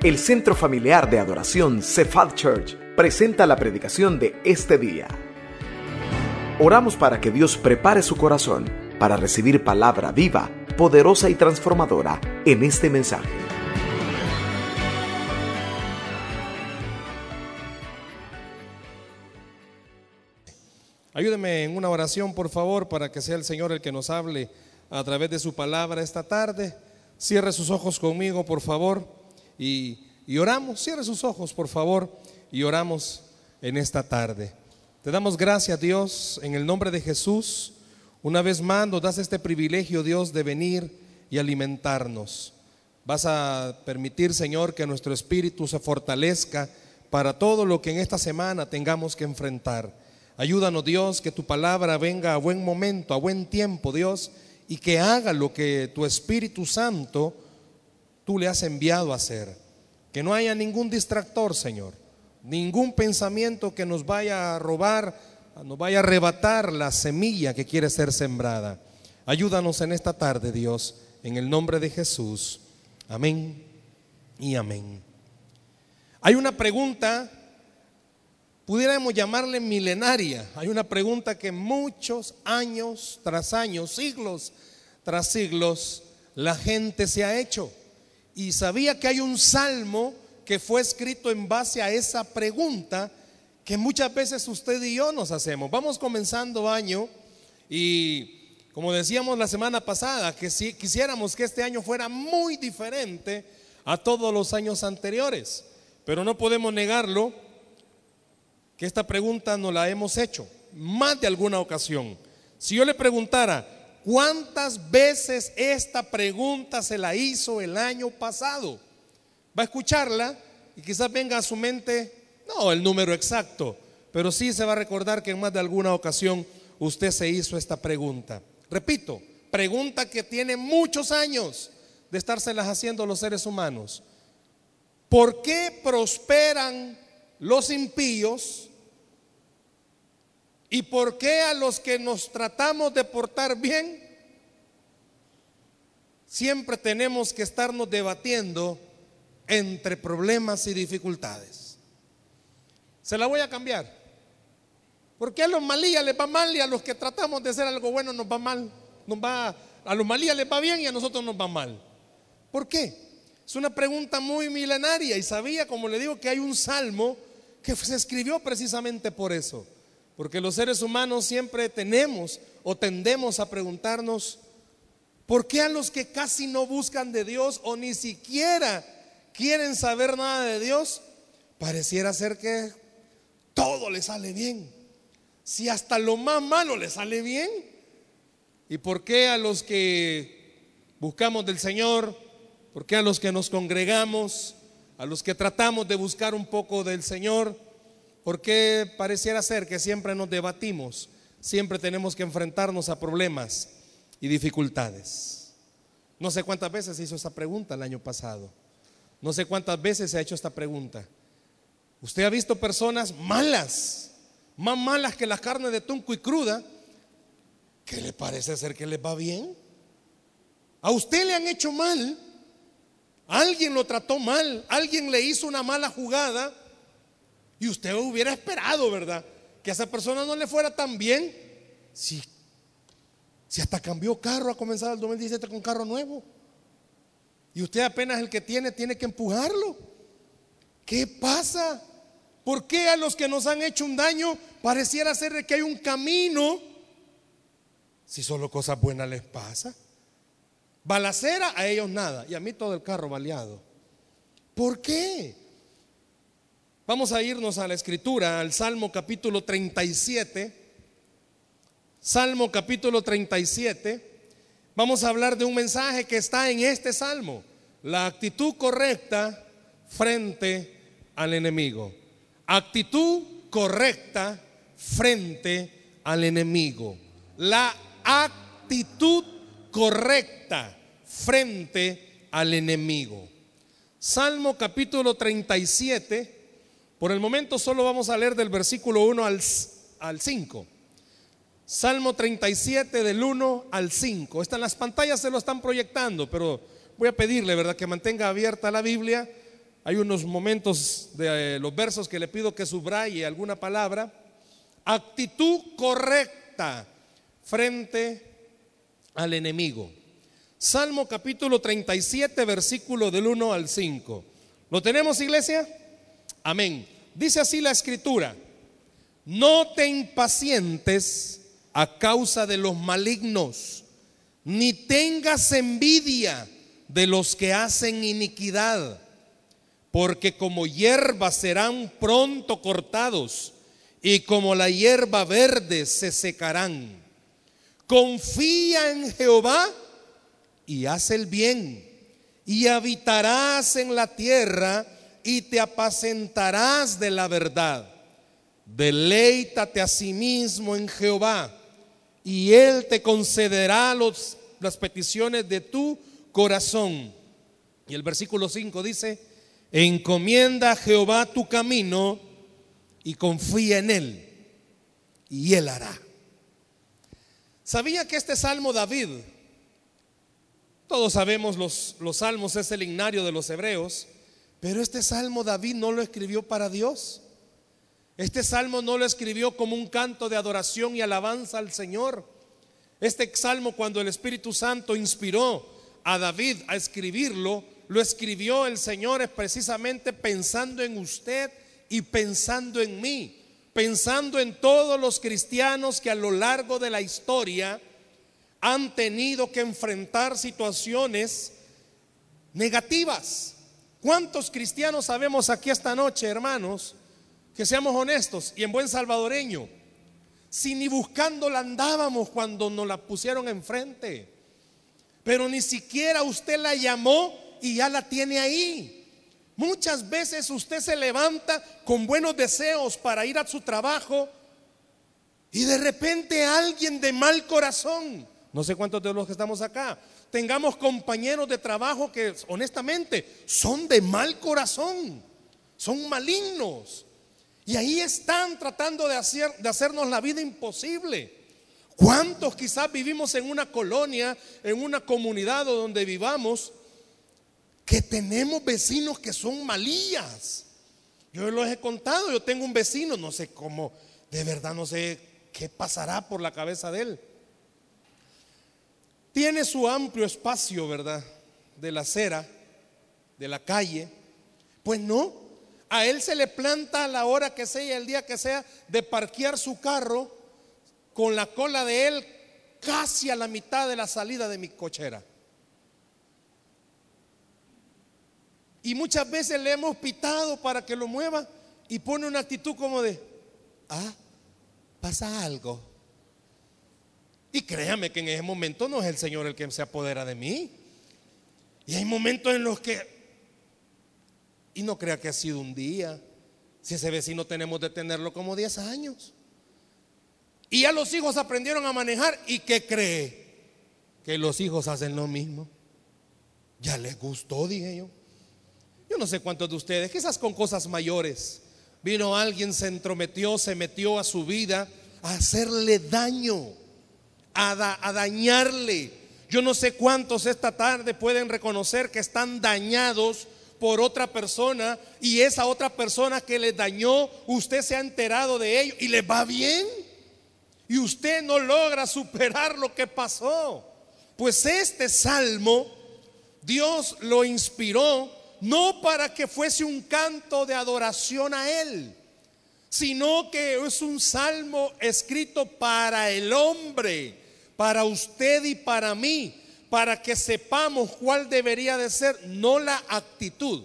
El Centro Familiar de Adoración Cephal Church presenta la predicación de este día. Oramos para que Dios prepare su corazón para recibir palabra viva, poderosa y transformadora en este mensaje. Ayúdeme en una oración, por favor, para que sea el Señor el que nos hable a través de su palabra esta tarde. Cierre sus ojos conmigo, por favor, y, oramos. Cierre sus ojos, por favor, y oramos en esta tarde. Te damos gracias, Dios, en el nombre de Jesús. Una vez más nos das este privilegio, Dios, de venir y alimentarnos. Vas a permitir, Señor, que nuestro espíritu se fortalezca para todo lo que en esta semana tengamos que enfrentar. Ayúdanos, Dios, que tu palabra venga a buen momento, a buen tiempo, Dios, y que haga lo que tu Espíritu Santo tú le has enviado a hacer. Que no haya ningún distractor, Señor, ningún pensamiento que nos vaya a robar, nos vaya a arrebatar la semilla que quiere ser sembrada. Ayúdanos en esta tarde, Dios, en el nombre de Jesús. Amén y amén. Hay una pregunta pudiéramos llamarle milenaria. Hay una pregunta que muchos años tras años, siglos tras siglos, la gente se ha hecho. Y sabía que hay un salmo que fue escrito en base a esa pregunta que muchas veces usted y yo nos hacemos. Vamos comenzando año y como decíamos la semana pasada, que si quisiéramos que este año fuera muy diferente a todos los años anteriores, pero no podemos negarlo que esta pregunta nos la hemos hecho más de alguna ocasión. Si yo le preguntara, ¿cuántas veces esta pregunta se la hizo el año pasado? Va a escucharla y quizás venga a su mente, no el número exacto, pero sí se va a recordar que en más de alguna ocasión usted se hizo esta pregunta. Repito, pregunta que tiene muchos años de estárselas haciendo los seres humanos. ¿Por qué prosperan los impíos ¿Y por qué a los que nos tratamos de portar bien siempre tenemos que estarnos debatiendo entre problemas y dificultades? Se la voy a cambiar. ¿Por qué a los malías les va mal y a los que tratamos de hacer algo bueno nos va mal? Nos va, a los malías les va bien y a nosotros nos va mal. ¿Por qué? Es una pregunta muy milenaria y sabía, como le digo, que hay un salmo que se escribió precisamente por eso. Porque los seres humanos siempre tenemos o tendemos a preguntarnos, ¿por qué a los que casi no buscan de Dios o ni siquiera quieren saber nada de Dios, pareciera ser que todo les sale bien? Si hasta lo más malo les sale bien. ¿Y por qué a los que buscamos del Señor, por qué a los que nos congregamos, a los que tratamos de buscar un poco del Señor, ¿Por qué pareciera ser que siempre nos debatimos? Siempre tenemos que enfrentarnos a problemas y dificultades. No sé cuántas veces se hizo esta pregunta el año pasado. No sé cuántas veces se ha hecho esta pregunta. Usted ha visto personas malas, más malas que la carne de tunco y cruda, que le parece ser que les va bien. A usted le han hecho mal, alguien lo trató mal, alguien le hizo una mala jugada y usted hubiera esperado, ¿verdad? Que a esa persona no le fuera tan bien. Si, si hasta cambió carro, ha comenzado el 2017 con carro nuevo. Y usted apenas el que tiene, tiene que empujarlo. ¿Qué pasa? ¿Por qué a los que nos han hecho un daño pareciera ser que hay un camino si solo cosas buenas les pasa? Balacera a ellos nada y a mí todo el carro baleado. ¿Por qué? Vamos a irnos a la escritura, al Salmo capítulo 37. Salmo capítulo 37. Vamos a hablar de un mensaje que está en este salmo. La actitud correcta frente al enemigo. Actitud correcta frente al enemigo. La actitud correcta frente al enemigo. Salmo capítulo 37 por el momento solo vamos a leer del versículo 1 al, al 5. Salmo 37 del 1 al 5. Están las pantallas, se lo están proyectando, pero voy a pedirle, ¿verdad?, que mantenga abierta la Biblia hay unos momentos de eh, los versos que le pido que subraye alguna palabra. Actitud correcta frente al enemigo. Salmo capítulo 37, versículo del 1 al 5. ¿Lo tenemos, iglesia? Amén. Dice así la escritura. No te impacientes a causa de los malignos, ni tengas envidia de los que hacen iniquidad, porque como hierba serán pronto cortados y como la hierba verde se secarán. Confía en Jehová y haz el bien, y habitarás en la tierra y te apacentarás de la verdad. Deleítate a sí mismo en Jehová, y Él te concederá los, las peticiones de tu corazón. Y el versículo 5 dice, encomienda a Jehová tu camino y confía en Él, y Él hará. ¿Sabía que este salmo David, todos sabemos los, los salmos, es el ignario de los hebreos, pero este salmo David no lo escribió para Dios. Este salmo no lo escribió como un canto de adoración y alabanza al Señor. Este salmo cuando el Espíritu Santo inspiró a David a escribirlo, lo escribió el Señor es precisamente pensando en usted y pensando en mí, pensando en todos los cristianos que a lo largo de la historia han tenido que enfrentar situaciones negativas. ¿Cuántos cristianos sabemos aquí esta noche, hermanos, que seamos honestos y en buen salvadoreño, si ni buscándola andábamos cuando nos la pusieron enfrente, pero ni siquiera usted la llamó y ya la tiene ahí. Muchas veces usted se levanta con buenos deseos para ir a su trabajo y de repente alguien de mal corazón, no sé cuántos de los que estamos acá, tengamos compañeros de trabajo que honestamente son de mal corazón, son malignos. Y ahí están tratando de, de hacernos la vida imposible. ¿Cuántos quizás vivimos en una colonia, en una comunidad donde vivamos, que tenemos vecinos que son malillas? Yo los he contado, yo tengo un vecino, no sé cómo, de verdad no sé qué pasará por la cabeza de él. Tiene su amplio espacio, ¿verdad? De la acera, de la calle. Pues no, a él se le planta a la hora que sea, el día que sea, de parquear su carro con la cola de él casi a la mitad de la salida de mi cochera. Y muchas veces le hemos pitado para que lo mueva y pone una actitud como de, ah, pasa algo. Y créame que en ese momento no es el Señor el que se apodera de mí. Y hay momentos en los que y no crea que ha sido un día. Si ese vecino tenemos de tenerlo como 10 años. Y ya los hijos aprendieron a manejar. ¿Y qué cree? Que los hijos hacen lo mismo. Ya les gustó, dije yo. Yo no sé cuántos de ustedes, quizás con cosas mayores, vino alguien, se entrometió, se metió a su vida a hacerle daño, a, dañarle. Yo no sé cuántos esta tarde pueden reconocer que están dañados por otra persona y esa otra persona que le dañó, usted se ha enterado de ello y le va bien. Y usted no logra superar lo que pasó. Pues este salmo Dios lo inspiró no para que fuese un canto de adoración a Él, sino que es un salmo escrito para el hombre, para usted y para mí para que sepamos cuál debería de ser, no la actitud,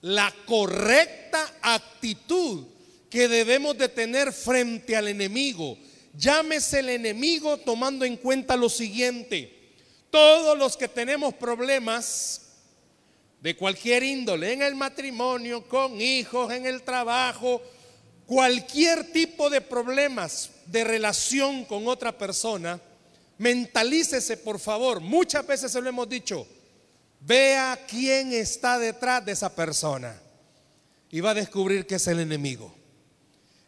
la correcta actitud que debemos de tener frente al enemigo. Llámese el enemigo tomando en cuenta lo siguiente. Todos los que tenemos problemas de cualquier índole, en el matrimonio, con hijos, en el trabajo, cualquier tipo de problemas de relación con otra persona, Mentalícese, por favor. Muchas veces se lo hemos dicho. Vea quién está detrás de esa persona. Y va a descubrir que es el enemigo.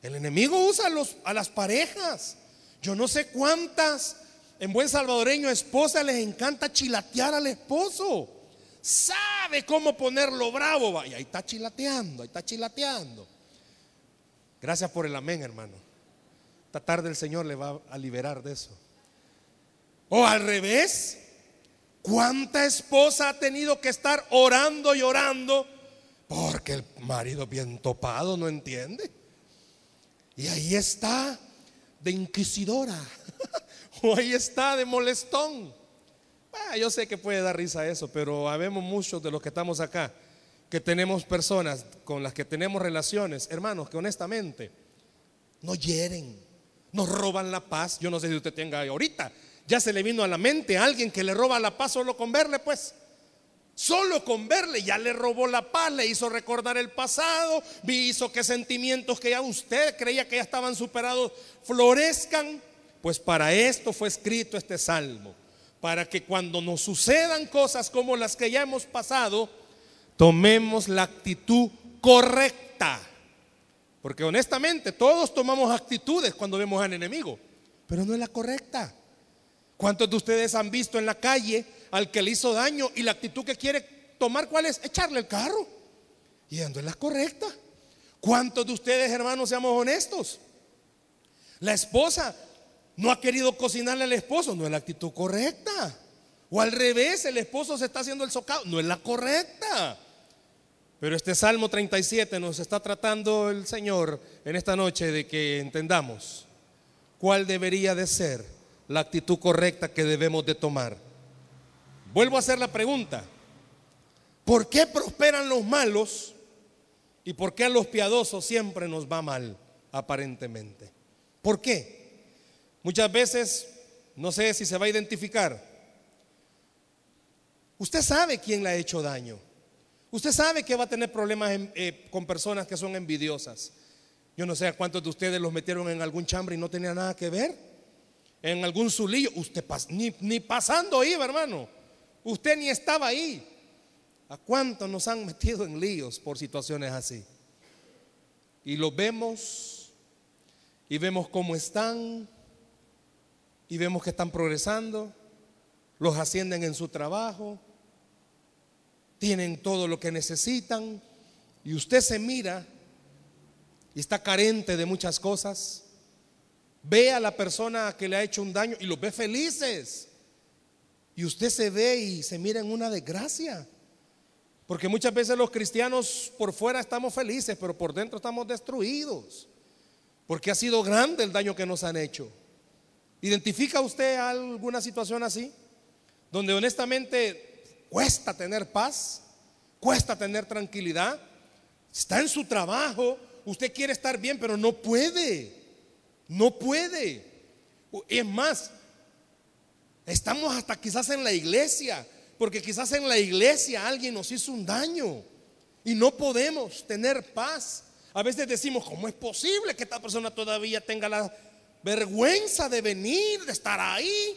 El enemigo usa a, los, a las parejas. Yo no sé cuántas en buen salvadoreño esposas les encanta chilatear al esposo. sabe cómo ponerlo bravo. Y ahí está chilateando, ahí está chilateando. Gracias por el amén, hermano. Esta tarde el Señor le va a liberar de eso. O al revés, ¿cuánta esposa ha tenido que estar orando y orando porque el marido bien topado no entiende? Y ahí está de inquisidora. o ahí está de molestón. Ah, yo sé que puede dar risa eso, pero habemos muchos de los que estamos acá que tenemos personas con las que tenemos relaciones, hermanos, que honestamente no hieren, nos roban la paz. Yo no sé si usted tenga ahorita, ya se le vino a la mente a alguien que le roba la paz solo con verle, pues. Solo con verle ya le robó la paz, le hizo recordar el pasado, hizo que sentimientos que ya usted creía que ya estaban superados florezcan. Pues para esto fue escrito este salmo, para que cuando nos sucedan cosas como las que ya hemos pasado, tomemos la actitud correcta. Porque honestamente todos tomamos actitudes cuando vemos al enemigo, pero no es la correcta. ¿Cuántos de ustedes han visto en la calle al que le hizo daño y la actitud que quiere tomar cuál es? Echarle el carro. Y ando es la correcta. ¿Cuántos de ustedes, hermanos, seamos honestos? La esposa no ha querido cocinarle al esposo, no es la actitud correcta. O al revés, el esposo se está haciendo el socado, no es la correcta. Pero este Salmo 37 nos está tratando el Señor en esta noche de que entendamos cuál debería de ser la actitud correcta que debemos de tomar. Vuelvo a hacer la pregunta. ¿Por qué prosperan los malos y por qué a los piadosos siempre nos va mal, aparentemente? ¿Por qué? Muchas veces, no sé si se va a identificar. Usted sabe quién le ha hecho daño. Usted sabe que va a tener problemas eh, con personas que son envidiosas. Yo no sé a cuántos de ustedes los metieron en algún chambre y no tenía nada que ver. En algún zulillo. Usted ni, ni pasando iba, hermano. Usted ni estaba ahí. ¿A cuántos nos han metido en líos por situaciones así? Y los vemos y vemos cómo están y vemos que están progresando, los ascienden en su trabajo, tienen todo lo que necesitan y usted se mira y está carente de muchas cosas. Ve a la persona que le ha hecho un daño y los ve felices. Y usted se ve y se mira en una desgracia. Porque muchas veces los cristianos por fuera estamos felices, pero por dentro estamos destruidos. Porque ha sido grande el daño que nos han hecho. ¿Identifica usted alguna situación así? Donde honestamente Cuesta tener paz, cuesta tener tranquilidad. Está en su trabajo, usted quiere estar bien, pero no puede. No puede. Es más, estamos hasta quizás en la iglesia, porque quizás en la iglesia alguien nos hizo un daño y no podemos tener paz. A veces decimos, ¿cómo es posible que esta persona todavía tenga la vergüenza de venir, de estar ahí?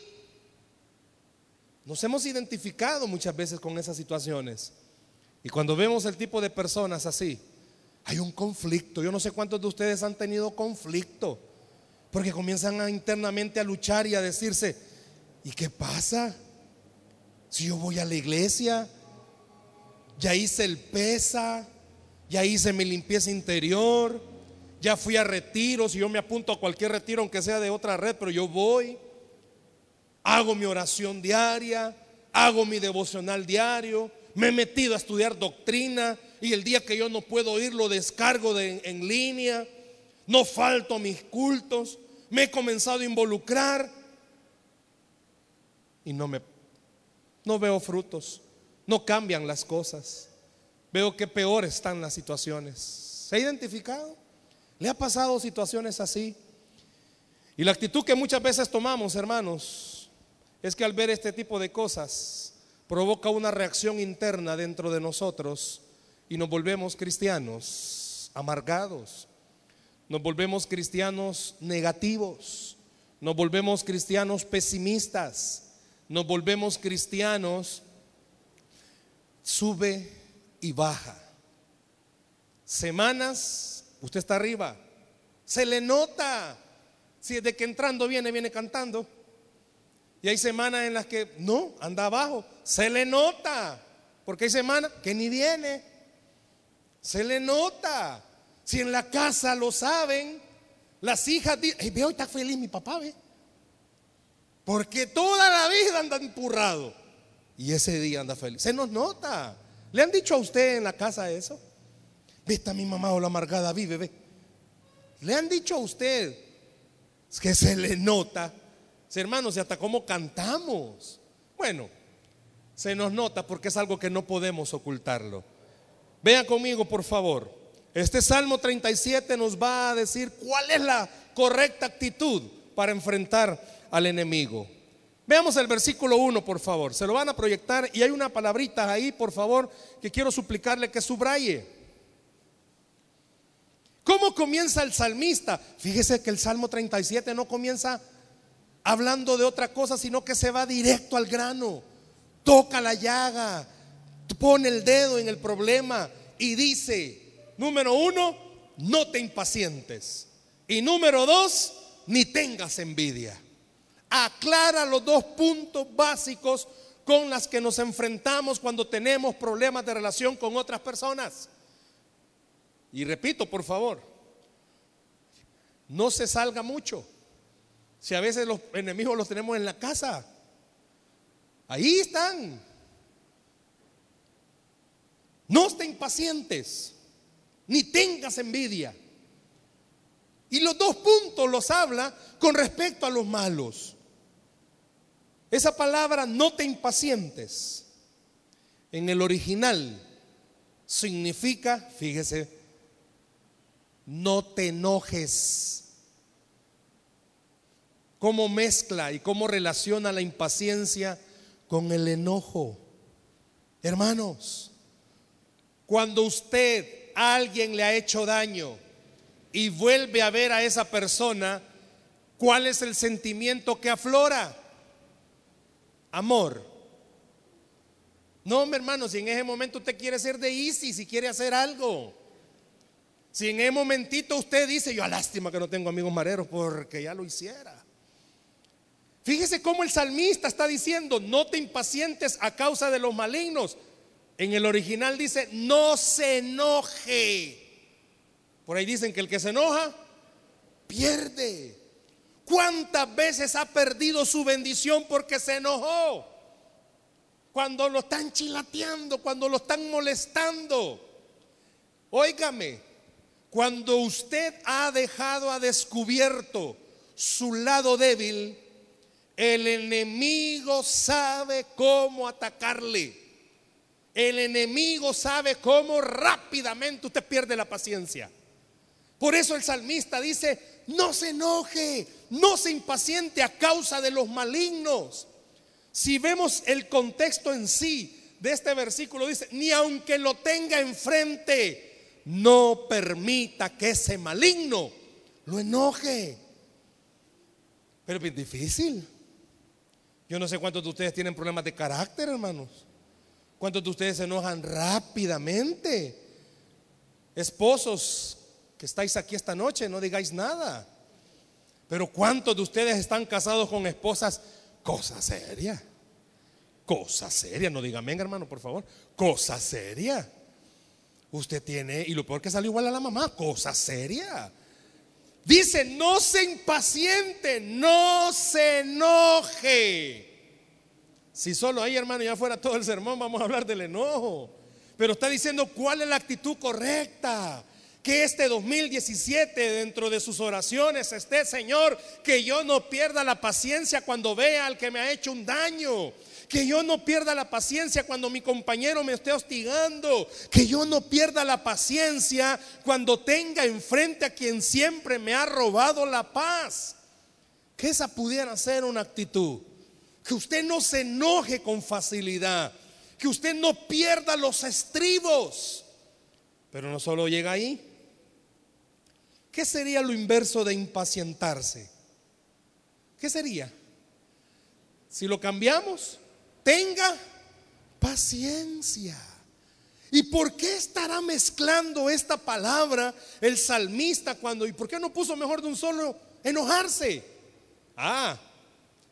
Nos hemos identificado muchas veces con esas situaciones. Y cuando vemos el tipo de personas así, hay un conflicto. Yo no sé cuántos de ustedes han tenido conflicto. Porque comienzan a, internamente a luchar y a decirse, ¿y qué pasa? Si yo voy a la iglesia, ya hice el pesa, ya hice mi limpieza interior, ya fui a retiros y yo me apunto a cualquier retiro, aunque sea de otra red, pero yo voy hago mi oración diaria, hago mi devocional diario, me he metido a estudiar doctrina y el día que yo no puedo ir lo descargo en línea, no falto mis cultos, me he comenzado a involucrar y no me no veo frutos, no cambian las cosas. Veo que peor están las situaciones. ¿Se ha identificado? ¿Le ha pasado situaciones así? Y la actitud que muchas veces tomamos, hermanos, es que al ver este tipo de cosas provoca una reacción interna dentro de nosotros y nos volvemos cristianos amargados, nos volvemos cristianos negativos, nos volvemos cristianos pesimistas, nos volvemos cristianos sube y baja. Semanas, usted está arriba, se le nota. Si de que entrando viene, viene cantando. Y hay semanas en las que no, anda abajo. Se le nota. Porque hay semana que ni viene. Se le nota. Si en la casa lo saben, las hijas dicen, ve hoy está feliz mi papá, ve. Porque toda la vida anda empurrado. Y ese día anda feliz. Se nos nota. ¿Le han dicho a usted en la casa eso? Ve, está mi mamá o la amargada vive, ve. Le han dicho a usted que se le nota. Hermanos, y hasta cómo cantamos. Bueno, se nos nota porque es algo que no podemos ocultarlo. Vean conmigo, por favor. Este Salmo 37 nos va a decir cuál es la correcta actitud para enfrentar al enemigo. Veamos el versículo 1, por favor. Se lo van a proyectar y hay una palabrita ahí, por favor, que quiero suplicarle que subraye. ¿Cómo comienza el salmista? Fíjese que el Salmo 37 no comienza hablando de otra cosa, sino que se va directo al grano. Toca la llaga, pone el dedo en el problema y dice, número uno, no te impacientes. Y número dos, ni tengas envidia aclara los dos puntos básicos con las que nos enfrentamos cuando tenemos problemas de relación con otras personas. Y repito, por favor, no se salga mucho. Si a veces los enemigos los tenemos en la casa, ahí están. No estén impacientes, ni tengas envidia. Y los dos puntos los habla con respecto a los malos. Esa palabra no te impacientes en el original significa, fíjese, no te enojes. ¿Cómo mezcla y cómo relaciona la impaciencia con el enojo? Hermanos, cuando usted alguien le ha hecho daño y vuelve a ver a esa persona, ¿cuál es el sentimiento que aflora? amor. No, mi hermano, si en ese momento usted quiere ser de easy, si quiere hacer algo. Si en ese momentito usted dice, yo a lástima que no tengo amigos mareros porque ya lo hiciera. Fíjese cómo el salmista está diciendo, no te impacientes a causa de los malignos. En el original dice, no se enoje. Por ahí dicen que el que se enoja, pierde. ¿Cuántas veces ha perdido su bendición porque se enojó? Cuando lo están chilateando, cuando lo están molestando. Óigame, cuando usted ha dejado a descubierto su lado débil, el enemigo sabe cómo atacarle. El enemigo sabe cómo rápidamente usted pierde la paciencia. Por eso el salmista dice, no se enoje, no se impaciente a causa de los malignos. Si vemos el contexto en sí de este versículo, dice, ni aunque lo tenga enfrente, no permita que ese maligno lo enoje. Pero es difícil. Yo no sé cuántos de ustedes tienen problemas de carácter, hermanos. ¿Cuántos de ustedes se enojan rápidamente? Esposos que estáis aquí esta noche, no digáis nada. Pero ¿cuántos de ustedes están casados con esposas? Cosa seria. Cosa seria. No diga amén, hermano, por favor. Cosa seria. Usted tiene, y lo peor que salió igual a la mamá, cosa seria. Dice, no se impaciente, no se enoje. Si solo ahí, hermano, ya fuera todo el sermón, vamos a hablar del enojo. Pero está diciendo cuál es la actitud correcta que este 2017 dentro de sus oraciones esté, Señor, que yo no pierda la paciencia cuando vea al que me ha hecho un daño. Que yo no pierda la paciencia cuando mi compañero me esté hostigando. Que yo no pierda la paciencia cuando tenga enfrente a quien siempre me ha robado la paz. Que esa pudiera ser una actitud. Que usted no se enoje con facilidad. Que usted no pierda los estribos. Pero no solo llega ahí. ¿Qué sería lo inverso de impacientarse? ¿Qué sería? Si lo cambiamos, tenga paciencia. ¿Y por qué estará mezclando esta palabra el salmista cuando, y por qué no puso mejor de un solo enojarse? Ah,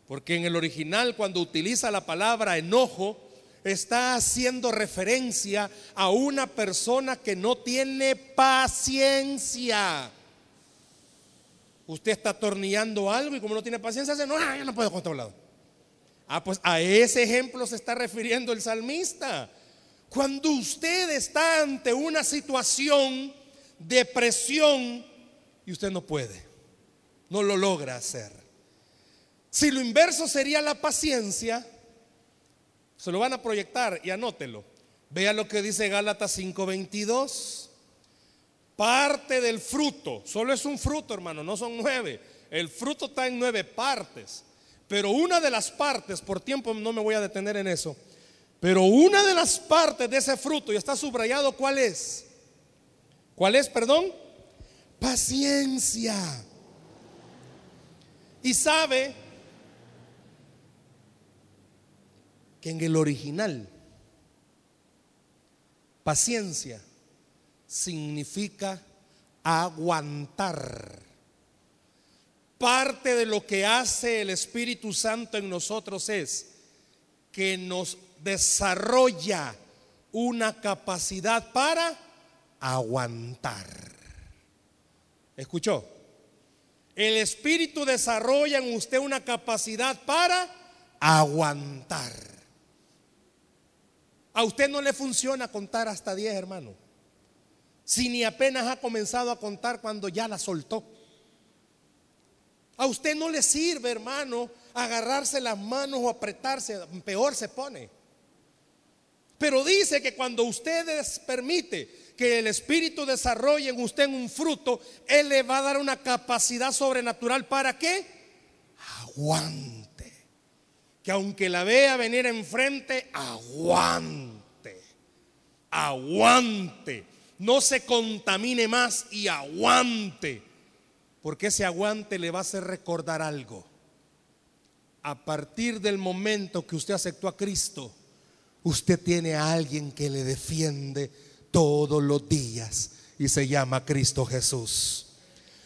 porque en el original cuando utiliza la palabra enojo, está haciendo referencia a una persona que no tiene paciencia. Usted está atornillando algo y como no tiene paciencia, dice, no, ya no puedo controlarlo. Ah, pues a ese ejemplo se está refiriendo el salmista. Cuando usted está ante una situación de presión y usted no puede, no lo logra hacer. Si lo inverso sería la paciencia, se lo van a proyectar y anótelo. Vea lo que dice Gálatas 5:22. Parte del fruto, solo es un fruto, hermano, no son nueve. El fruto está en nueve partes. Pero una de las partes, por tiempo no me voy a detener en eso, pero una de las partes de ese fruto, y está subrayado, ¿cuál es? ¿Cuál es, perdón? Paciencia. Y sabe que en el original, paciencia significa aguantar. Parte de lo que hace el Espíritu Santo en nosotros es que nos desarrolla una capacidad para aguantar. ¿Escuchó? El Espíritu desarrolla en usted una capacidad para aguantar. A usted no le funciona contar hasta 10, hermano. Si ni apenas ha comenzado a contar cuando ya la soltó. A usted no le sirve, hermano, agarrarse las manos o apretarse, peor se pone. Pero dice que cuando ustedes permite que el Espíritu desarrolle en usted un fruto, Él le va a dar una capacidad sobrenatural. ¿Para qué? Aguante que aunque la vea venir enfrente, aguante, aguante, no se contamine más y aguante, porque ese aguante le va a hacer recordar algo. A partir del momento que usted aceptó a Cristo, usted tiene a alguien que le defiende todos los días y se llama Cristo Jesús.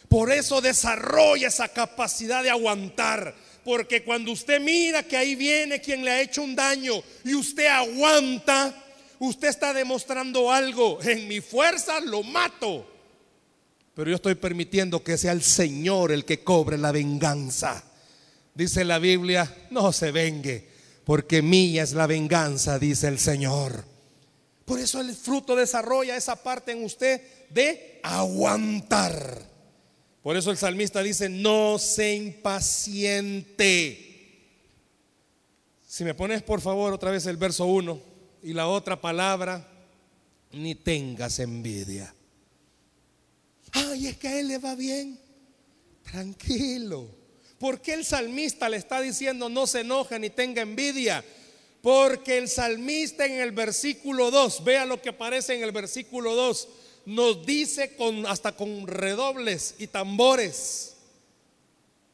Por eso desarrolla esa capacidad de aguantar porque cuando usted mira que ahí viene quien le ha hecho un daño y usted aguanta, usted está demostrando algo. En mi fuerza lo mato. Pero yo estoy permitiendo que sea el Señor el que cobre la venganza. Dice la Biblia, no se vengue, porque mía es la venganza, dice el Señor. Por eso el fruto desarrolla esa parte en usted de aguantar. Por eso el salmista dice, no se impaciente. Si me pones por favor otra vez el verso 1 y la otra palabra, ni tengas envidia. Ay, es que a él le va bien. Tranquilo. ¿Por qué el salmista le está diciendo no se enoja ni tenga envidia? Porque el salmista en el versículo 2, vea lo que aparece en el versículo 2, nos dice con, hasta con redobles y tambores,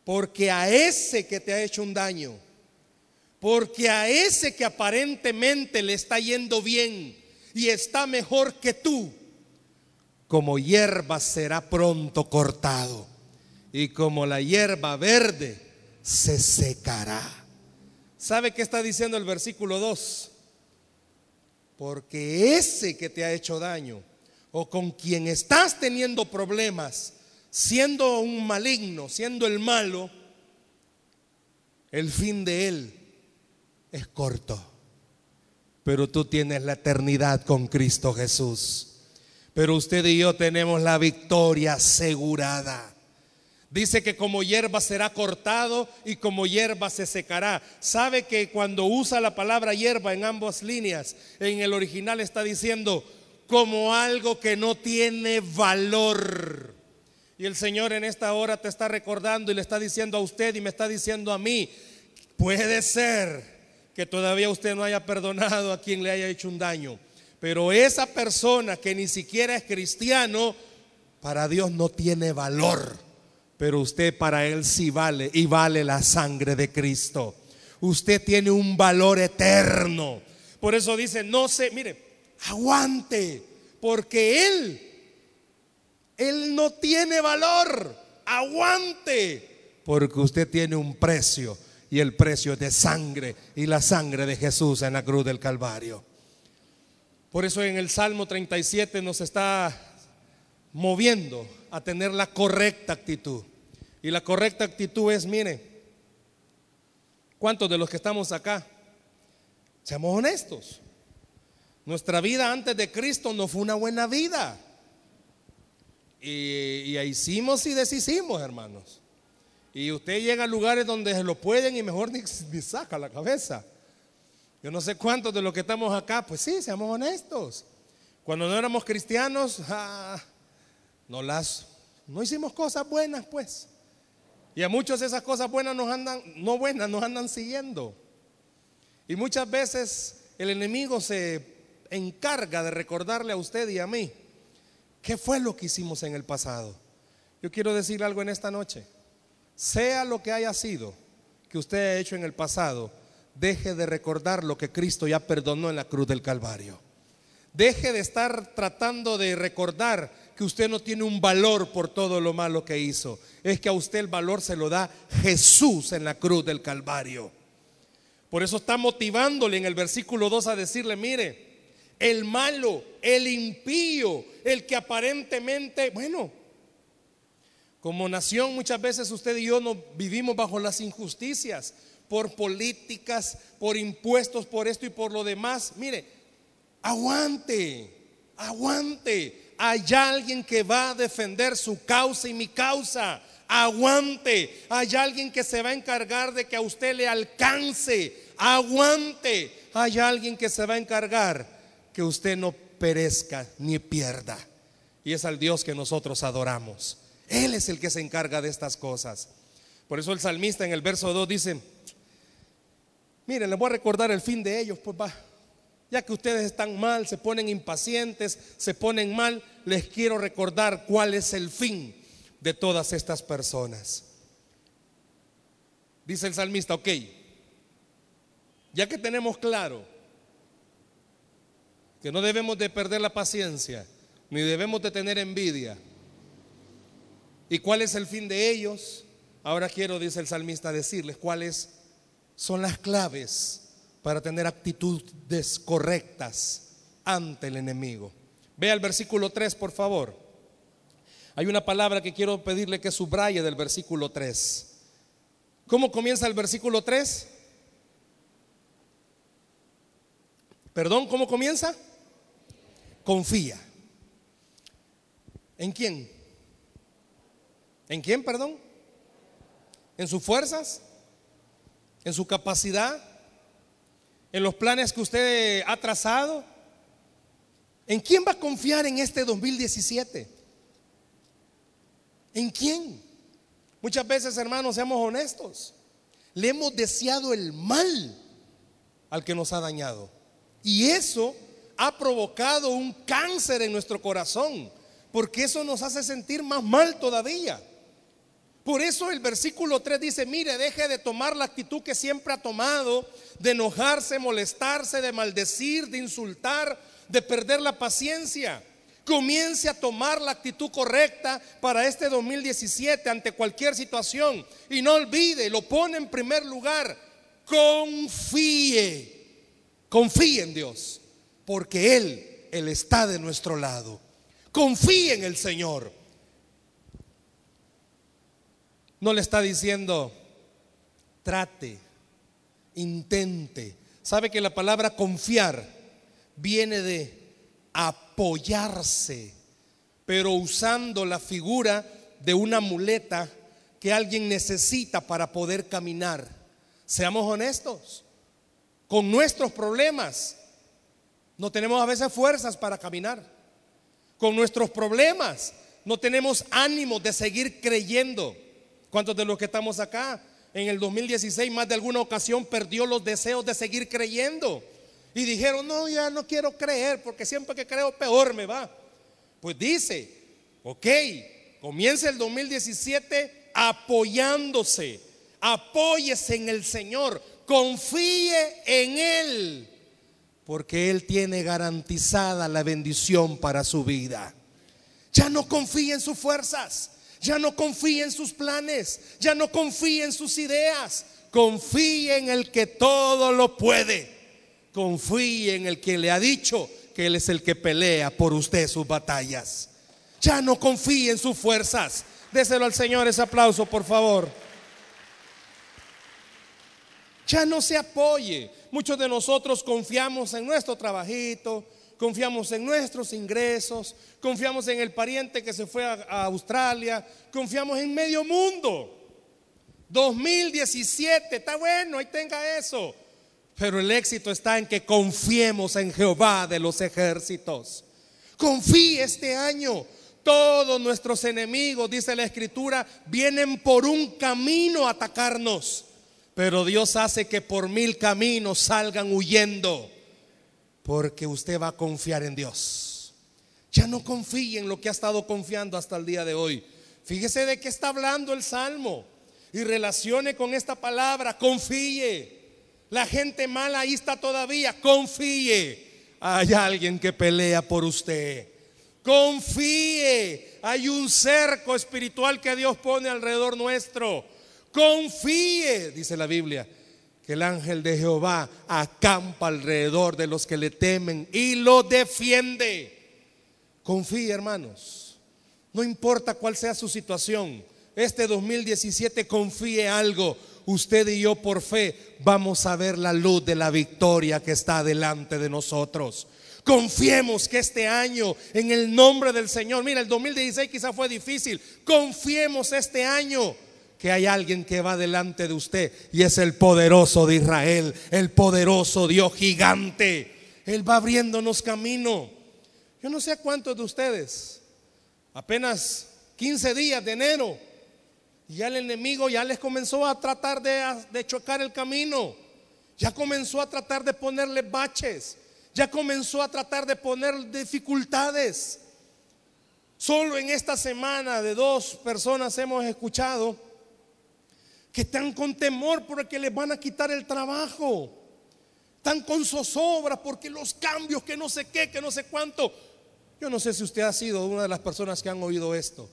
porque a ese que te ha hecho un daño, porque a ese que aparentemente le está yendo bien y está mejor que tú, como hierba será pronto cortado y como la hierba verde se secará. ¿Sabe qué está diciendo el versículo 2? Porque ese que te ha hecho daño, o con quien estás teniendo problemas, siendo un maligno, siendo el malo, el fin de él es corto. Pero tú tienes la eternidad con Cristo Jesús. Pero usted y yo tenemos la victoria asegurada. Dice que como hierba será cortado y como hierba se secará. Sabe que cuando usa la palabra hierba en ambas líneas, en el original está diciendo como algo que no tiene valor. Y el Señor en esta hora te está recordando y le está diciendo a usted y me está diciendo a mí, puede ser que todavía usted no haya perdonado a quien le haya hecho un daño, pero esa persona que ni siquiera es cristiano, para Dios no tiene valor, pero usted para Él sí vale y vale la sangre de Cristo. Usted tiene un valor eterno. Por eso dice, no sé, mire, aguante, porque Él, Él no tiene valor, aguante, porque usted tiene un precio y el precio es de sangre y la sangre de Jesús en la cruz del Calvario. Por eso en el Salmo 37 nos está moviendo a tener la correcta actitud. Y la correcta actitud es, mire, ¿cuántos de los que estamos acá? Seamos honestos. Nuestra vida antes de Cristo no fue una buena vida. Y, y hicimos y deshicimos, hermanos. Y usted llega a lugares donde se lo pueden y mejor ni, ni saca la cabeza. Yo no sé cuántos de los que estamos acá, pues sí, seamos honestos. Cuando no éramos cristianos, ah, no las, no hicimos cosas buenas, pues. Y a muchos esas cosas buenas nos andan, no buenas, nos andan siguiendo. Y muchas veces el enemigo se encarga de recordarle a usted y a mí qué fue lo que hicimos en el pasado. Yo quiero decir algo en esta noche. Sea lo que haya sido que usted haya hecho en el pasado, deje de recordar lo que Cristo ya perdonó en la cruz del Calvario. Deje de estar tratando de recordar que usted no tiene un valor por todo lo malo que hizo. Es que a usted el valor se lo da Jesús en la cruz del Calvario. Por eso está motivándole en el versículo 2 a decirle, mire, el malo, el impío, el que aparentemente, bueno, como nación muchas veces usted y yo no vivimos bajo las injusticias por políticas, por impuestos, por esto y por lo demás. Mire, aguante, aguante. Hay alguien que va a defender su causa y mi causa. Aguante. Hay alguien que se va a encargar de que a usted le alcance. Aguante. Hay alguien que se va a encargar que usted no perezca ni pierda. Y es al Dios que nosotros adoramos. Él es el que se encarga de estas cosas. Por eso el salmista en el verso 2 dice, miren, les voy a recordar el fin de ellos, pues va. Ya que ustedes están mal, se ponen impacientes, se ponen mal, les quiero recordar cuál es el fin de todas estas personas. Dice el salmista, ok, ya que tenemos claro que no debemos de perder la paciencia, ni debemos de tener envidia, ¿y cuál es el fin de ellos? Ahora quiero, dice el salmista, decirles cuáles son las claves para tener actitudes correctas ante el enemigo. Vea el versículo 3, por favor. Hay una palabra que quiero pedirle que subraye del versículo 3. ¿Cómo comienza el versículo 3? Perdón, ¿cómo comienza? Confía. ¿En quién? ¿En quién, perdón? ¿En sus fuerzas? ¿En su capacidad? en los planes que usted ha trazado? ¿En quién va a confiar en este 2017? ¿En quién? Muchas veces, hermanos, seamos honestos. Le hemos deseado el mal al que nos ha dañado. Y eso ha provocado un cáncer en nuestro corazón, porque eso nos hace sentir más mal todavía. Por eso el versículo 3 dice, mire, deje de tomar la actitud que siempre ha tomado, de enojarse, molestarse, de maldecir, de insultar, de perder la paciencia. Comience a tomar la actitud correcta para este 2017 ante cualquier situación. Y no olvide, lo pone en primer lugar. Confíe, confíe en Dios, porque Él, Él está de nuestro lado. Confíe en el Señor. No le está diciendo, trate, intente. ¿Sabe que la palabra confiar viene de apoyarse, pero usando la figura de una muleta que alguien necesita para poder caminar? Seamos honestos, con nuestros problemas no tenemos a veces fuerzas para caminar. Con nuestros problemas no tenemos ánimo de seguir creyendo. ¿Cuántos de los que estamos acá en el 2016 más de alguna ocasión perdió los deseos de seguir creyendo? Y dijeron, no, ya no quiero creer porque siempre que creo peor me va. Pues dice, ok, comienza el 2017 apoyándose, apóyese en el Señor, confíe en Él, porque Él tiene garantizada la bendición para su vida. Ya no confíe en sus fuerzas, ya no confíe en sus planes, ya no confíe en sus ideas. Confíe en el que todo lo puede. Confíe en el que le ha dicho que Él es el que pelea por usted sus batallas. Ya no confíe en sus fuerzas. Déselo al Señor ese aplauso, por favor. Ya no se apoye. Muchos de nosotros confiamos en nuestro trabajito, confiamos en nuestros ingresos, confiamos en el pariente que se fue a, Australia, confiamos en medio mundo. 2017, está bueno, ahí tenga eso. Pero el éxito está en que confiemos en Jehová de los ejércitos. Confíe este año. Todos nuestros enemigos, dice la escritura, vienen por un camino a atacarnos. Pero Dios hace que por mil caminos salgan huyendo. Porque usted va a confiar en Dios. Ya no confíe en lo que ha estado confiando hasta el día de hoy. Fíjese de qué está hablando el Salmo. Y relacione con esta palabra. Confíe. La gente mala ahí está todavía. Confíe. Hay alguien que pelea por usted. Confíe. Hay un cerco espiritual que Dios pone alrededor nuestro. Confíe, dice la Biblia, que el ángel de Jehová acampa alrededor de los que le temen y lo defiende. Confíe, hermanos. No importa cuál sea su situación. Este 2017 confíe algo. Usted y yo por fe vamos a ver la luz de la victoria que está delante de nosotros. Confiemos que este año, en el nombre del Señor, mira, el 2016 quizá fue difícil. Confiemos este año que hay alguien que va delante de usted y es el poderoso de Israel, el poderoso Dios gigante. Él va abriéndonos camino. Yo no sé cuántos de ustedes, apenas 15 días de enero, ya el enemigo ya les comenzó a tratar de, de chocar el camino, ya comenzó a tratar de ponerle baches, ya comenzó a tratar de poner dificultades. Solo en esta semana de dos personas hemos escuchado que están con temor porque les van a quitar el trabajo. Están con zozobra porque los cambios, que no sé qué, que no sé cuánto. Yo no sé si usted ha sido una de las personas que han oído esto,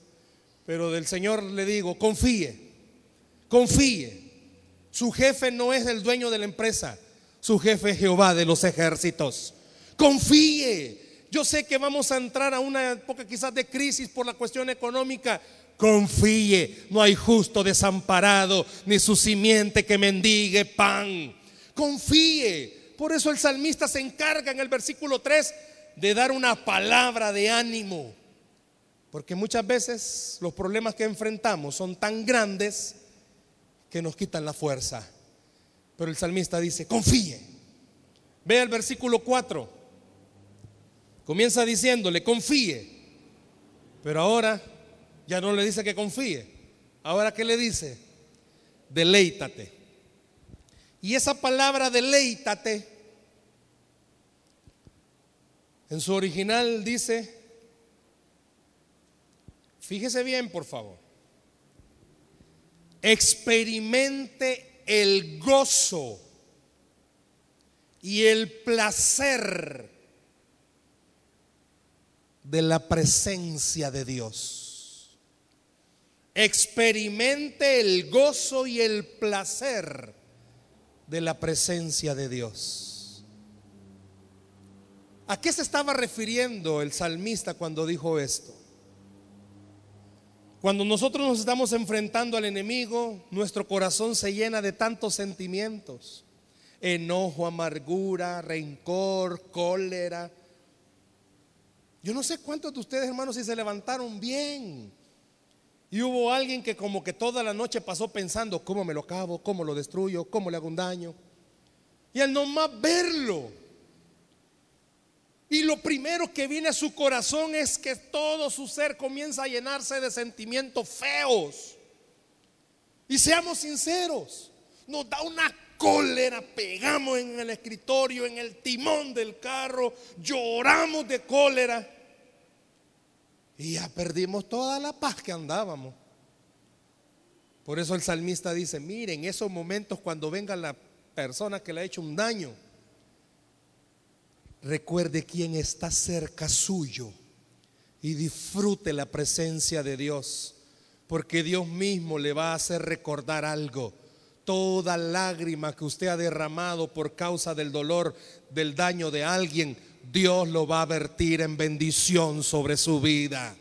pero del Señor le digo, confíe, confíe. Su jefe no es el dueño de la empresa, su jefe es Jehová de los ejércitos. Confíe. Yo sé que vamos a entrar a una época quizás de crisis por la cuestión económica. Confíe. No hay justo desamparado, ni su simiente que mendigue pan. Confíe. Por eso el salmista se encarga en el versículo 3 de dar una palabra de ánimo. Porque muchas veces los problemas que enfrentamos son tan grandes que nos quitan la fuerza. Pero el salmista dice, confíe. Vea el versículo 4. Comienza diciéndole, confíe. Pero ahora ya no le dice que confíe. Ahora ¿qué le dice? Deleítate. Y esa palabra deleítate, en su original dice, fíjese bien por favor, experimente el gozo y el placer de la presencia de Dios. Experimente el gozo y el placer de la presencia de Dios. ¿A qué se estaba refiriendo el salmista cuando dijo esto? Cuando nosotros nos estamos enfrentando al enemigo, nuestro corazón se llena de tantos sentimientos. Enojo, amargura, rencor, cólera, yo no sé cuántos de ustedes, hermanos, si se levantaron bien. Y hubo alguien que como que toda la noche pasó pensando, ¿cómo me lo acabo? ¿Cómo lo destruyo? ¿Cómo le hago un daño? Y al nomás verlo. Y lo primero que viene a su corazón es que todo su ser comienza a llenarse de sentimientos feos. Y seamos sinceros, nos da una cólera, pegamos en el escritorio, en el timón del carro, lloramos de cólera y ya perdimos toda la paz que andábamos. Por eso el salmista dice, miren, esos momentos cuando venga la persona que le ha hecho un daño, recuerde quién está cerca suyo y disfrute la presencia de Dios, porque Dios mismo le va a hacer recordar algo Toda lágrima que usted ha derramado por causa del dolor, del daño de alguien, Dios lo va a vertir en bendición sobre su vida.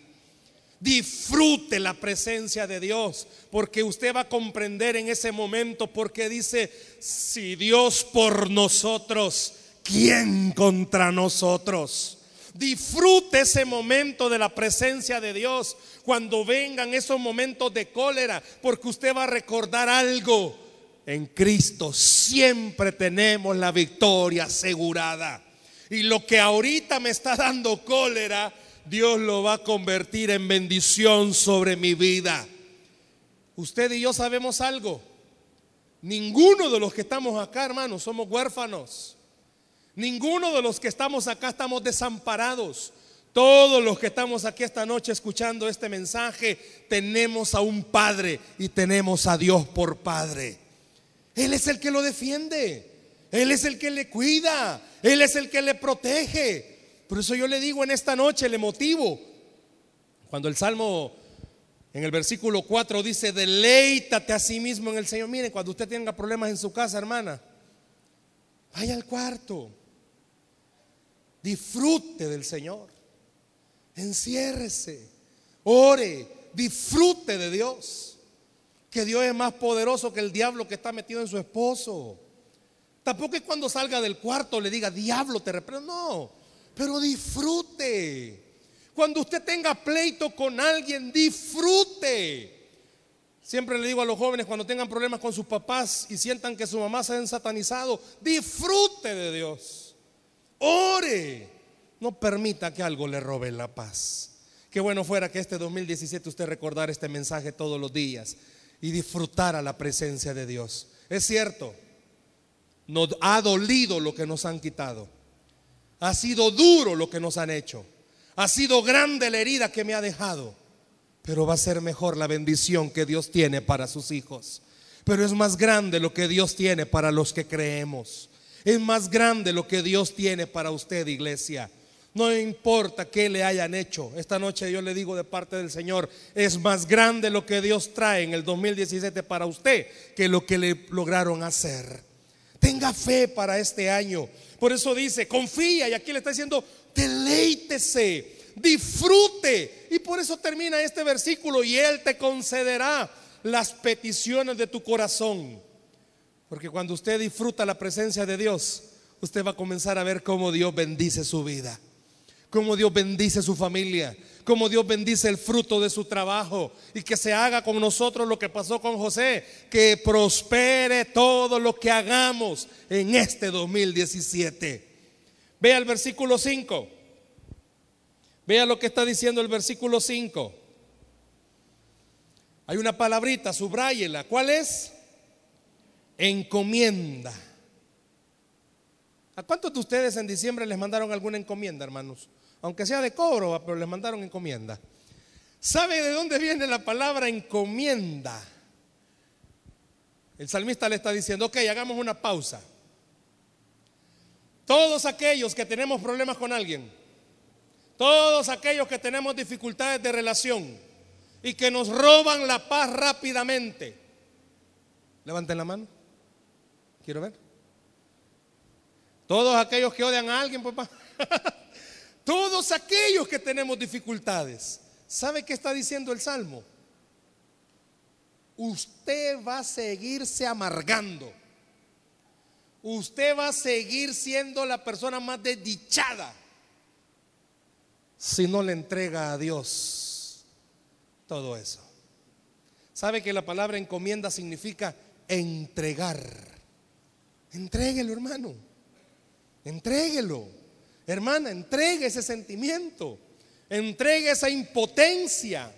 Disfrute la presencia de Dios, porque usted va a comprender en ese momento, porque dice, si Dios por nosotros, ¿quién contra nosotros? Disfrute ese momento de la presencia de Dios cuando vengan esos momentos de cólera, porque usted va a recordar algo. En Cristo siempre tenemos la victoria asegurada. Y lo que ahorita me está dando cólera, Dios lo va a convertir en bendición sobre mi vida. Usted y yo sabemos algo. Ninguno de los que estamos acá, hermanos, somos huérfanos. Ninguno de los que estamos acá estamos desamparados. Todos los que estamos aquí esta noche escuchando este mensaje, tenemos a un Padre y tenemos a Dios por Padre. Él es el que lo defiende. Él es el que le cuida. Él es el que le protege. Por eso yo le digo en esta noche, le motivo. Cuando el Salmo en el versículo 4 dice, deleítate a sí mismo en el Señor. Mire, cuando usted tenga problemas en su casa, hermana, vaya al cuarto. Disfrute del Señor. Enciérrese. Ore. Disfrute de Dios. Que Dios es más poderoso que el diablo que está metido en su esposo. Tampoco es cuando salga del cuarto le diga, diablo, te reprendo. No pero disfrute. Cuando usted tenga pleito con alguien, disfrute. Siempre le digo a los jóvenes cuando tengan problemas con sus papás y sientan que su mamá se ha satanizado, disfrute de Dios. Ore. No permita que algo le robe la paz. Qué bueno fuera que este 2017 usted recordara este mensaje todos los días y disfrutara la presencia de Dios. Es cierto, nos ha dolido lo que nos han quitado. Ha sido duro lo que nos han hecho. Ha sido grande la herida que me ha dejado. Pero va a ser mejor la bendición que Dios tiene para sus hijos. Pero es más grande lo que Dios tiene para los que creemos. Es más grande lo que Dios tiene para usted, iglesia. No importa qué le hayan hecho. Esta noche yo le digo de parte del Señor, es más grande lo que Dios trae en el 2017 para usted que lo que le lograron hacer. Tenga fe para este año. Por eso dice, confía y aquí le está diciendo, deleítese, disfrute. Y por eso termina este versículo y Él te concederá las peticiones de tu corazón. Porque cuando usted disfruta la presencia de Dios, usted va a comenzar a ver cómo Dios bendice su vida, cómo Dios bendice su familia, cómo Dios bendice el fruto de su trabajo y que se haga con nosotros lo que pasó con José, que prospere todo lo que hagamos en este 2017. Vea el versículo 5. Vea lo que está diciendo el versículo 5. Hay una palabrita, subráyela. ¿Cuál es? Encomienda. ¿A cuántos de ustedes en diciembre les mandaron alguna encomienda, hermanos? Aunque sea de cobro, pero les mandaron encomienda. ¿Sabe de dónde viene la palabra encomienda? El salmista le está diciendo, ok, hagamos una pausa. Todos aquellos que tenemos problemas con alguien, todos aquellos que tenemos dificultades de relación y que nos roban la paz rápidamente, levanten la mano. Quiero ver. Todos aquellos que odian a alguien, papá. Todos aquellos que tenemos dificultades. ¿Sabe qué está diciendo el Salmo? Usted va a seguirse amargando. Usted va a seguir siendo la persona más desdichada si no le entrega a Dios todo eso. ¿Sabe que la palabra encomienda significa entregar? Entréguelo, hermano. Entréguelo. Hermana, entregue ese sentimiento, entregue esa impotencia,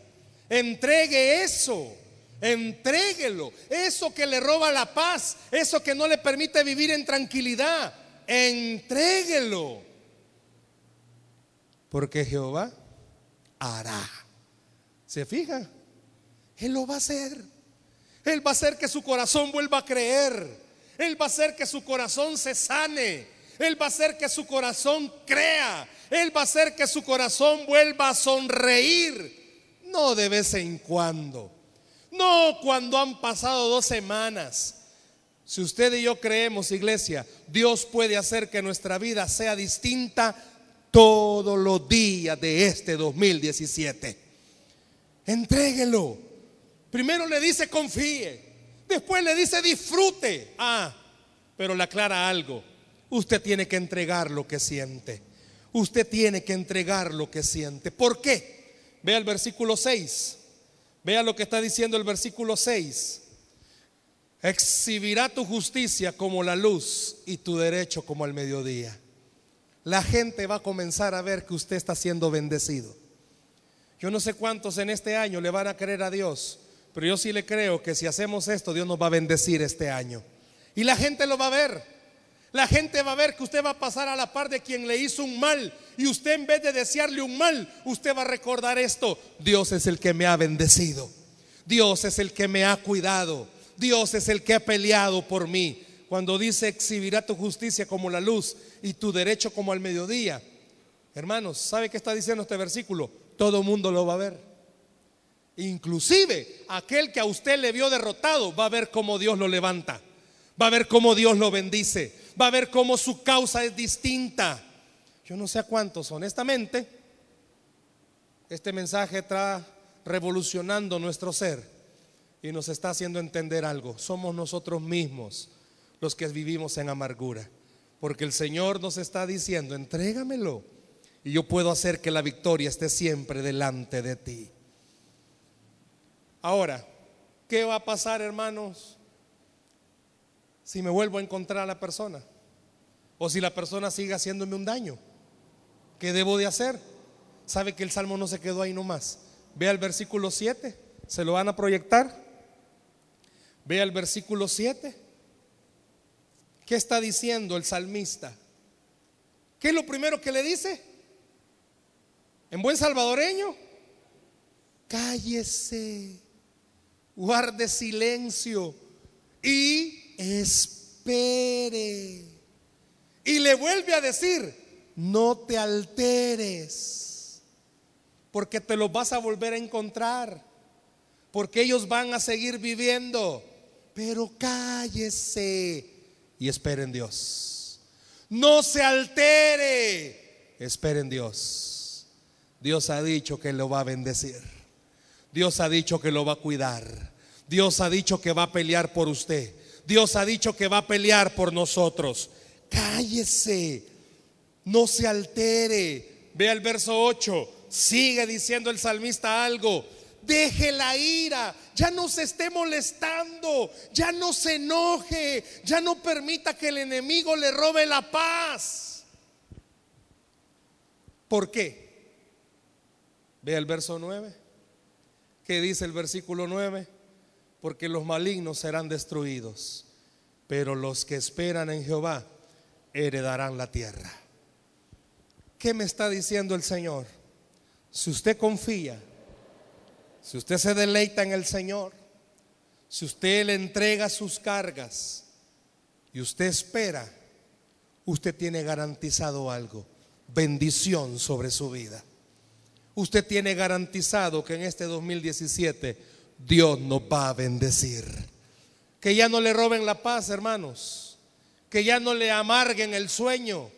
entregue eso, entréguelo, eso que le roba la paz, eso que no le permite vivir en tranquilidad, entréguelo. Porque Jehová hará. ¿Se fija? Él lo va a hacer. Él va a hacer que su corazón vuelva a creer. Él va a hacer que su corazón se sane. Él va a hacer que su corazón crea. Él va a hacer que su corazón vuelva a sonreír. No de vez en cuando. No cuando han pasado dos semanas. Si usted y yo creemos, iglesia, Dios puede hacer que nuestra vida sea distinta todos los días de este 2017. Entréguelo. Primero le dice confíe. Después le dice disfrute. Ah, pero le aclara algo. Usted tiene que entregar lo que siente. Usted tiene que entregar lo que siente. ¿Por qué? Vea el versículo 6. Vea lo que está diciendo el versículo 6. Exhibirá tu justicia como la luz y tu derecho como el mediodía. La gente va a comenzar a ver que usted está siendo bendecido. Yo no sé cuántos en este año le van a creer a Dios, pero yo sí le creo que si hacemos esto, Dios nos va a bendecir este año. Y la gente lo va a ver. La gente va a ver que usted va a pasar a la par de quien le hizo un mal. Y usted en vez de desearle un mal, usted va a recordar esto. Dios es el que me ha bendecido. Dios es el que me ha cuidado. Dios es el que ha peleado por mí. Cuando dice exhibirá tu justicia como la luz y tu derecho como al mediodía. Hermanos, ¿sabe qué está diciendo este versículo? Todo mundo lo va a ver. Inclusive aquel que a usted le vio derrotado va a ver cómo Dios lo levanta. Va a ver cómo Dios lo bendice. Va a ver cómo su causa es distinta. Yo no sé a cuántos, honestamente, este mensaje está revolucionando nuestro ser y nos está haciendo entender algo. Somos nosotros mismos los que vivimos en amargura. Porque el Señor nos está diciendo, entrégamelo. Y yo puedo hacer que la victoria esté siempre delante de ti. Ahora, ¿qué va a pasar, hermanos, si me vuelvo a encontrar a la persona? O si la persona sigue haciéndome un daño. ¿Qué debo de hacer? ¿Sabe que el salmo no se quedó ahí nomás? Vea el versículo 7. ¿Se lo van a proyectar? Vea el versículo 7. ¿Qué está diciendo el salmista? ¿Qué es lo primero que le dice? En buen salvadoreño, cállese, guarde silencio y espere. Y le vuelve a decir, no te alteres, porque te los vas a volver a encontrar, porque ellos van a seguir viviendo, pero cállese y esperen Dios. No se altere, esperen Dios. Dios ha dicho que lo va a bendecir. Dios ha dicho que lo va a cuidar. Dios ha dicho que va a pelear por usted. Dios ha dicho que va a pelear por nosotros. Cállese, no se altere. Vea el verso 8. Sigue diciendo el salmista algo. Deje la ira, ya no se esté molestando, ya no se enoje, ya no permita que el enemigo le robe la paz. ¿Por qué? Vea el verso 9. ¿Qué dice el versículo 9? Porque los malignos serán destruidos, pero los que esperan en Jehová heredarán la tierra. ¿Qué me está diciendo el Señor? Si usted confía, si usted se deleita en el Señor, si usted le entrega sus cargas y usted espera, usted tiene garantizado algo, bendición sobre su vida. Usted tiene garantizado que en este 2017 Dios nos va a bendecir. Que ya no le roben la paz, hermanos. Que ya no le amarguen el sueño.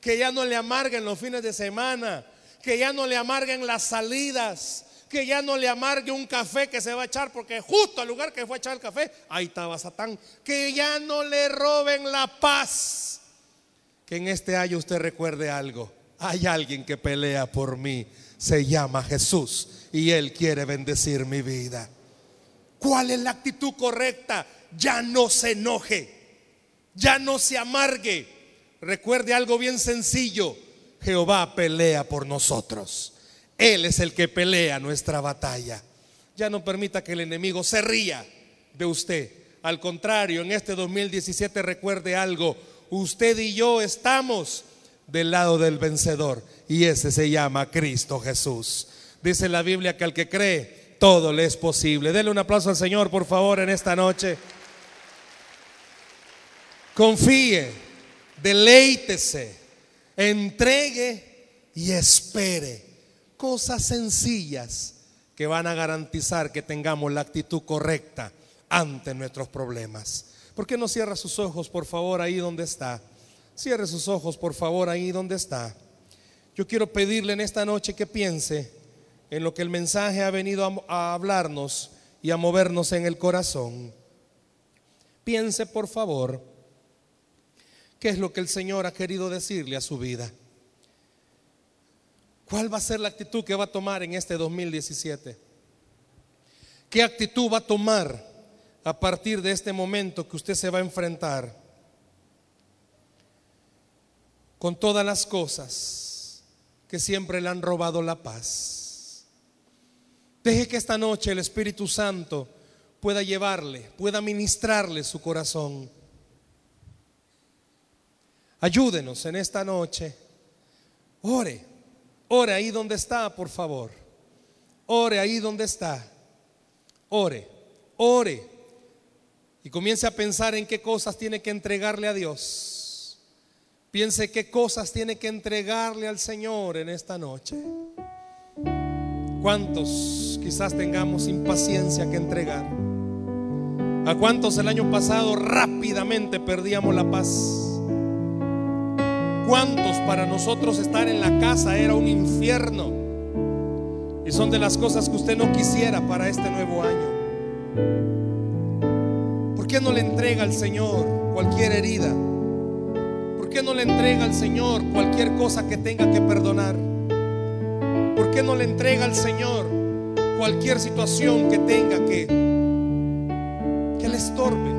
Que ya no le amarguen los fines de semana. Que ya no le amarguen las salidas que ya no le amargue un café que se va a echar, porque justo al lugar que fue a echar el café, ahí estaba Satán. Que ya no le roben la paz. Que en este año usted recuerde algo. Hay alguien que pelea por mí. Se llama Jesús y Él quiere bendecir mi vida. ¿Cuál es la actitud correcta? Ya no se enoje. Ya no se amargue. Recuerde algo bien sencillo. Jehová pelea por nosotros. Él es el que pelea nuestra batalla. Ya no permita que el enemigo se ría de usted. Al contrario, en este 2017 recuerde algo. Usted y yo estamos del lado del vencedor y ese se llama Cristo Jesús. Dice la Biblia que al que cree, todo le es posible. Denle un aplauso al Señor, por favor, en esta noche. Confíe, deleítese, entregue y espere cosas sencillas que van a garantizar que tengamos la actitud correcta ante nuestros problemas. ¿Por qué no cierra sus ojos, por favor, ahí donde está? Cierre sus ojos, por favor, ahí donde está. Yo quiero pedirle en esta noche que piense en lo que el mensaje ha venido a, hablarnos y a movernos en el corazón. Piense, por favor, qué es lo que el Señor ha querido decirle a su vida. ¿Cuál va a ser la actitud que va a tomar en este 2017? ¿Qué actitud va a tomar a partir de este momento que usted se va a enfrentar con todas las cosas que siempre le han robado la paz. Deje que esta noche el Espíritu Santo pueda llevarle, pueda ministrarle su corazón. Ayúdenos en esta noche. Ore, ore ahí donde está, por favor. Ore ahí donde está. Ore, ore y comience a pensar en qué cosas tiene que entregarle a Dios. Piense qué cosas tiene que entregarle al Señor en esta noche. ¿Cuántos quizás tengamos impaciencia que entregar? ¿A cuántos el año pasado rápidamente perdíamos la paz? ¿Cuántos para nosotros estar en la casa era un infierno? Y son de las cosas que usted no quisiera para este nuevo año. ¿Por qué no le entrega al Señor cualquier herida? ¿Por qué no le entrega al Señor cualquier cosa que tenga que perdonar? ¿Por qué no le entrega al Señor cualquier situación que tenga que que le estorbe,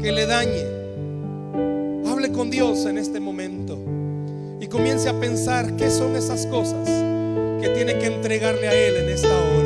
que le dañe? Hable con Dios en este momento y comience a pensar qué son esas cosas que tiene que entregarle a Él en esta hora.